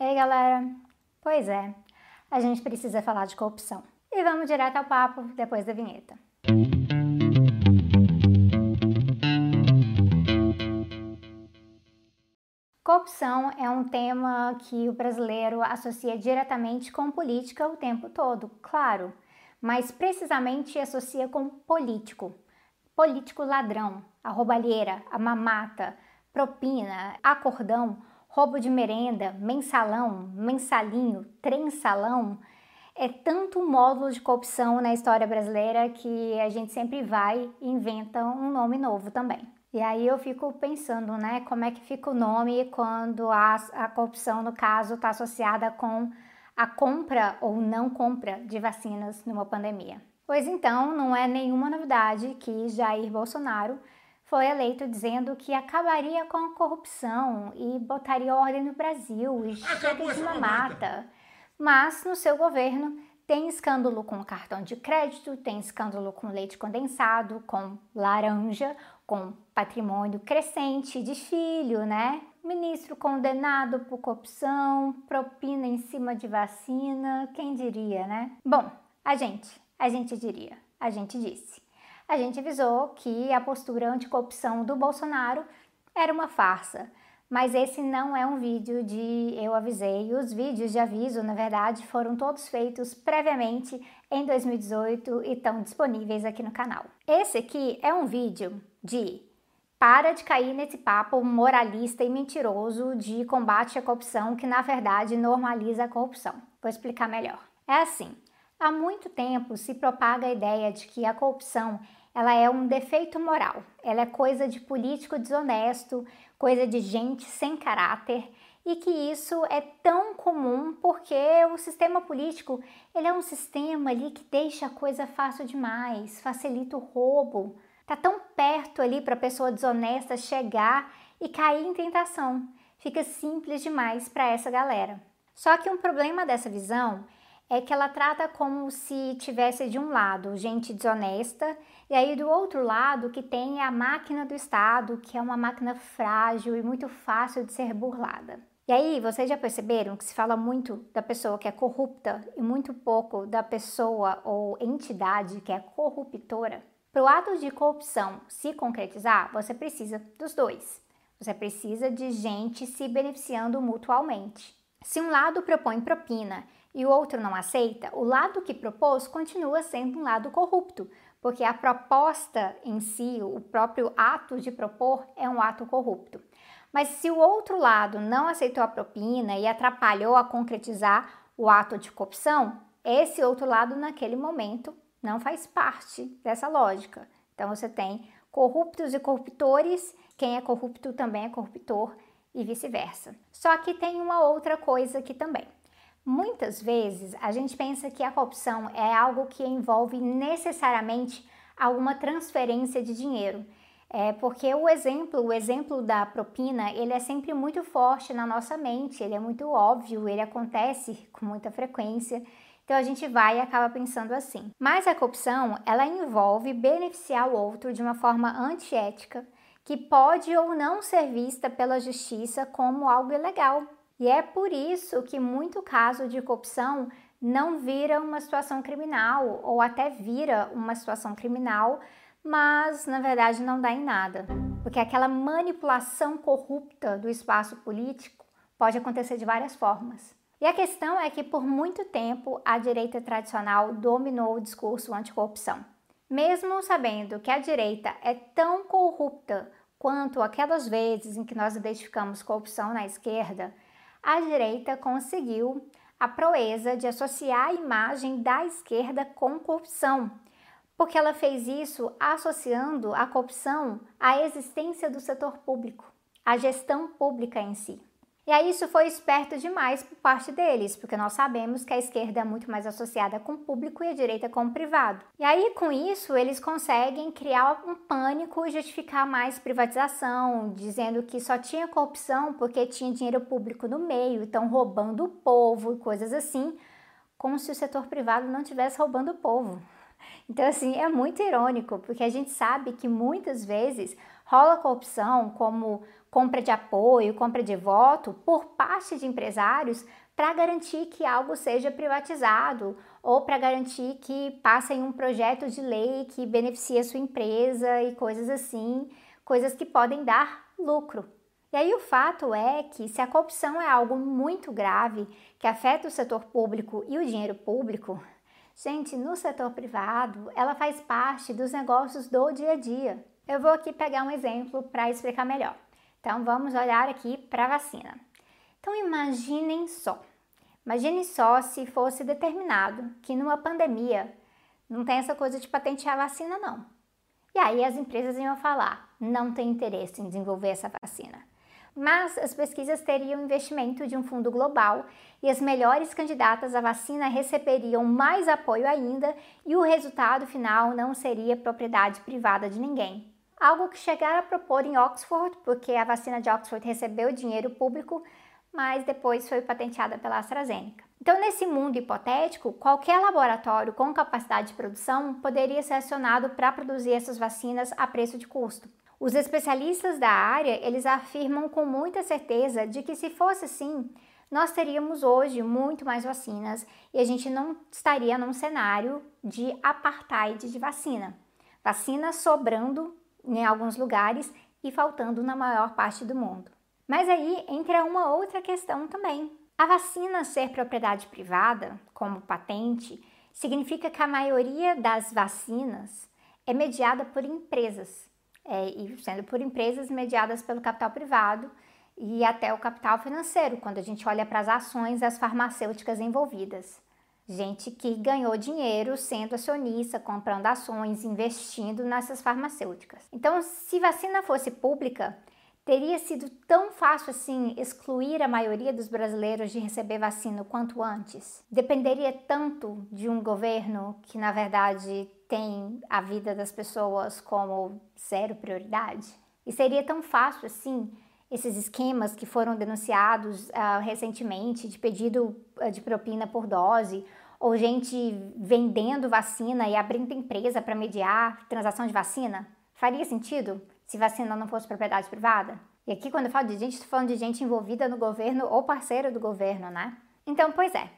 Ei, galera! Pois é, a gente precisa falar de corrupção. E vamos direto ao papo depois da vinheta. Corrupção é um tema que o brasileiro associa diretamente com política o tempo todo, claro, mas precisamente associa com político. Político ladrão, a roubalheira, a mamata, propina, acordão roubo de merenda, mensalão, mensalinho, trensalão, é tanto um módulo de corrupção na história brasileira que a gente sempre vai e inventa um nome novo também. E aí eu fico pensando, né, como é que fica o nome quando a, a corrupção, no caso, está associada com a compra ou não compra de vacinas numa pandemia. Pois então, não é nenhuma novidade que Jair Bolsonaro foi eleito dizendo que acabaria com a corrupção e botaria ordem no Brasil e chega de uma mata. Mas no seu governo tem escândalo com cartão de crédito, tem escândalo com leite condensado, com laranja, com patrimônio crescente de filho, né? Ministro condenado por corrupção, propina em cima de vacina, quem diria, né? Bom, a gente, a gente diria, a gente disse a gente avisou que a postura anticorrupção do Bolsonaro era uma farsa. Mas esse não é um vídeo de eu avisei. Os vídeos de aviso, na verdade, foram todos feitos previamente em 2018 e estão disponíveis aqui no canal. Esse aqui é um vídeo de para de cair nesse papo moralista e mentiroso de combate à corrupção que na verdade normaliza a corrupção. Vou explicar melhor. É assim, há muito tempo se propaga a ideia de que a corrupção ela é um defeito moral. Ela é coisa de político desonesto, coisa de gente sem caráter e que isso é tão comum porque o sistema político ele é um sistema ali que deixa a coisa fácil demais, facilita o roubo, tá tão perto ali para a pessoa desonesta chegar e cair em tentação. Fica simples demais para essa galera. Só que um problema dessa visão é que ela trata como se tivesse de um lado gente desonesta e aí do outro lado que tem a máquina do Estado, que é uma máquina frágil e muito fácil de ser burlada. E aí, vocês já perceberam que se fala muito da pessoa que é corrupta e muito pouco da pessoa ou entidade que é corruptora? Para o ato de corrupção se concretizar, você precisa dos dois. Você precisa de gente se beneficiando mutualmente. Se um lado propõe propina e o outro não aceita, o lado que propôs continua sendo um lado corrupto, porque a proposta em si, o próprio ato de propor, é um ato corrupto. Mas se o outro lado não aceitou a propina e atrapalhou a concretizar o ato de corrupção, esse outro lado, naquele momento, não faz parte dessa lógica. Então você tem corruptos e corruptores, quem é corrupto também é corruptor e vice-versa. Só que tem uma outra coisa aqui também. Muitas vezes a gente pensa que a corrupção é algo que envolve necessariamente alguma transferência de dinheiro. É porque o exemplo, o exemplo da propina, ele é sempre muito forte na nossa mente, ele é muito óbvio, ele acontece com muita frequência. Então a gente vai e acaba pensando assim. Mas a corrupção, ela envolve beneficiar o outro de uma forma antiética, que pode ou não ser vista pela justiça como algo ilegal. E é por isso que muito caso de corrupção não vira uma situação criminal ou até vira uma situação criminal, mas na verdade não dá em nada, porque aquela manipulação corrupta do espaço político pode acontecer de várias formas. E a questão é que por muito tempo a direita tradicional dominou o discurso anticorrupção. Mesmo sabendo que a direita é tão corrupta quanto aquelas vezes em que nós identificamos corrupção na esquerda, a direita conseguiu a proeza de associar a imagem da esquerda com corrupção, porque ela fez isso associando a corrupção à existência do setor público, à gestão pública em si. E aí isso foi esperto demais por parte deles, porque nós sabemos que a esquerda é muito mais associada com o público e a direita com o privado. E aí com isso eles conseguem criar um pânico e justificar mais privatização, dizendo que só tinha corrupção porque tinha dinheiro público no meio, então roubando o povo e coisas assim, como se o setor privado não estivesse roubando o povo. Então, assim, é muito irônico, porque a gente sabe que muitas vezes Rola corrupção como compra de apoio, compra de voto por parte de empresários para garantir que algo seja privatizado ou para garantir que passem um projeto de lei que beneficie a sua empresa e coisas assim, coisas que podem dar lucro. E aí o fato é que se a corrupção é algo muito grave que afeta o setor público e o dinheiro público, gente, no setor privado, ela faz parte dos negócios do dia a dia. Eu vou aqui pegar um exemplo para explicar melhor. Então vamos olhar aqui para a vacina. Então imaginem só, imaginem só se fosse determinado que numa pandemia não tem essa coisa de patentear a vacina não. E aí as empresas iam falar, não tem interesse em desenvolver essa vacina. Mas as pesquisas teriam investimento de um fundo global e as melhores candidatas à vacina receberiam mais apoio ainda e o resultado final não seria propriedade privada de ninguém algo que chegaram a propor em Oxford, porque a vacina de Oxford recebeu dinheiro público, mas depois foi patenteada pela AstraZeneca. Então, nesse mundo hipotético, qualquer laboratório com capacidade de produção poderia ser acionado para produzir essas vacinas a preço de custo. Os especialistas da área, eles afirmam com muita certeza de que se fosse assim, nós teríamos hoje muito mais vacinas e a gente não estaria num cenário de apartheid de vacina. Vacina sobrando em alguns lugares e faltando na maior parte do mundo. Mas aí entra uma outra questão também. A vacina ser propriedade privada, como patente, significa que a maioria das vacinas é mediada por empresas, é, e sendo por empresas mediadas pelo capital privado e até o capital financeiro, quando a gente olha para as ações das farmacêuticas envolvidas gente que ganhou dinheiro sendo acionista, comprando ações, investindo nessas farmacêuticas. Então, se vacina fosse pública, teria sido tão fácil assim excluir a maioria dos brasileiros de receber vacina quanto antes? Dependeria tanto de um governo que, na verdade, tem a vida das pessoas como zero prioridade? E seria tão fácil assim esses esquemas que foram denunciados uh, recentemente de pedido uh, de propina por dose, ou gente vendendo vacina e abrindo empresa para mediar transação de vacina? Faria sentido se vacina não fosse propriedade privada? E aqui, quando eu falo de gente, estou falando de gente envolvida no governo ou parceira do governo, né? Então, pois é.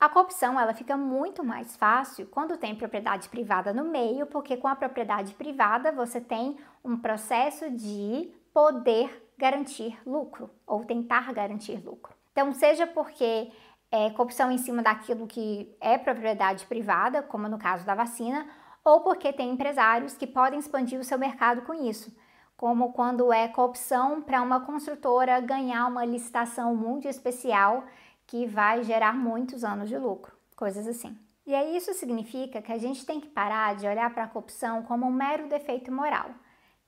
A corrupção ela fica muito mais fácil quando tem propriedade privada no meio, porque com a propriedade privada você tem um processo de poder garantir lucro ou tentar garantir lucro. Então, seja porque é corrupção em cima daquilo que é propriedade privada, como no caso da vacina, ou porque tem empresários que podem expandir o seu mercado com isso, como quando é corrupção para uma construtora ganhar uma licitação muito especial que vai gerar muitos anos de lucro, coisas assim. E aí isso significa que a gente tem que parar de olhar para a corrupção como um mero defeito moral.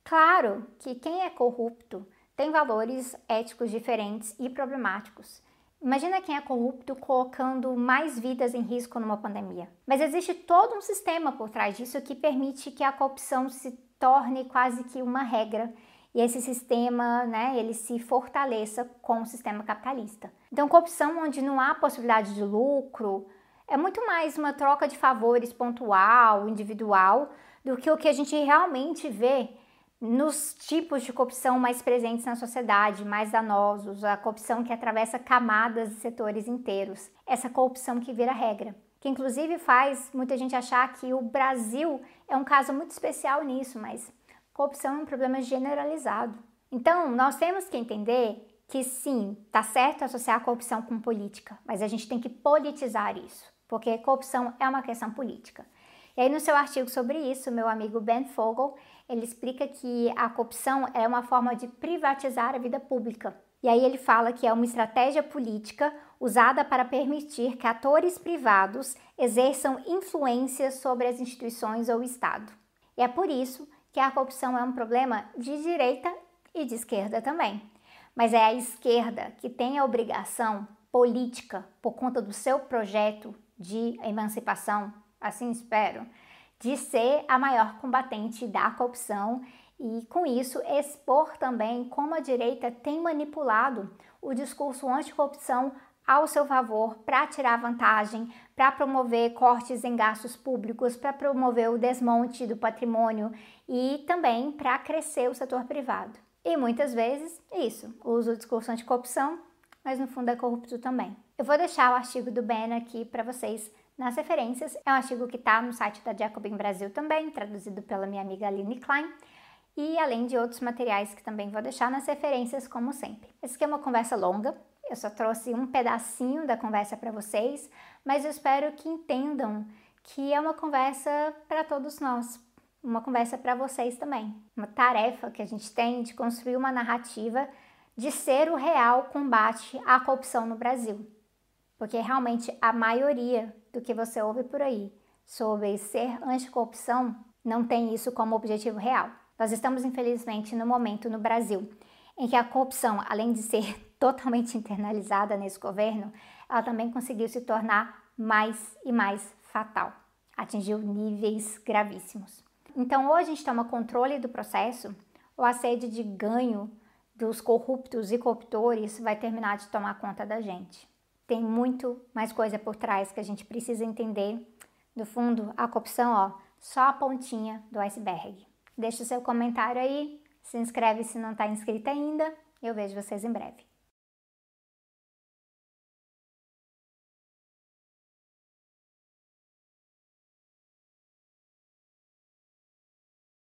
Claro que quem é corrupto tem valores éticos diferentes e problemáticos. Imagina quem é corrupto colocando mais vidas em risco numa pandemia. Mas existe todo um sistema por trás disso que permite que a corrupção se torne quase que uma regra e esse sistema, né, ele se fortaleça com o sistema capitalista. Então, corrupção onde não há possibilidade de lucro é muito mais uma troca de favores pontual, individual, do que o que a gente realmente vê nos tipos de corrupção mais presentes na sociedade, mais danosos, a corrupção que atravessa camadas e setores inteiros, essa corrupção que vira regra, que inclusive faz muita gente achar que o Brasil é um caso muito especial nisso, mas corrupção é um problema generalizado. Então, nós temos que entender que sim, tá certo associar a corrupção com política, mas a gente tem que politizar isso, porque corrupção é uma questão política. E aí no seu artigo sobre isso, meu amigo Ben Fogel, ele explica que a corrupção é uma forma de privatizar a vida pública. E aí ele fala que é uma estratégia política usada para permitir que atores privados exerçam influência sobre as instituições ou o Estado. E é por isso que a corrupção é um problema de direita e de esquerda também. Mas é a esquerda que tem a obrigação política, por conta do seu projeto de emancipação, assim espero, de ser a maior combatente da corrupção e, com isso, expor também como a direita tem manipulado o discurso anticorrupção ao seu favor para tirar vantagem, para promover cortes em gastos públicos, para promover o desmonte do patrimônio e também para crescer o setor privado. E muitas vezes, isso, usa o discurso anticorrupção, mas no fundo é corrupto também. Eu vou deixar o artigo do Ben aqui para vocês nas referências. É um artigo que está no site da Jacobin Brasil também, traduzido pela minha amiga Aline Klein e além de outros materiais que também vou deixar nas referências, como sempre. Essa aqui é uma conversa longa, eu só trouxe um pedacinho da conversa para vocês, mas eu espero que entendam que é uma conversa para todos nós, uma conversa para vocês também. Uma tarefa que a gente tem de construir uma narrativa de ser o real combate à corrupção no Brasil. Porque realmente a maioria do que você ouve por aí sobre ser anticorrupção não tem isso como objetivo real. Nós estamos, infelizmente, no momento no Brasil em que a corrupção, além de ser totalmente internalizada nesse governo, ela também conseguiu se tornar mais e mais fatal, atingiu níveis gravíssimos. Então, ou a gente toma controle do processo, ou a sede de ganho dos corruptos e corruptores vai terminar de tomar conta da gente. Tem muito mais coisa por trás que a gente precisa entender. No fundo, a corrupção, ó, só a pontinha do iceberg. Deixe o seu comentário aí, se inscreve se não está inscrito ainda. Eu vejo vocês em breve.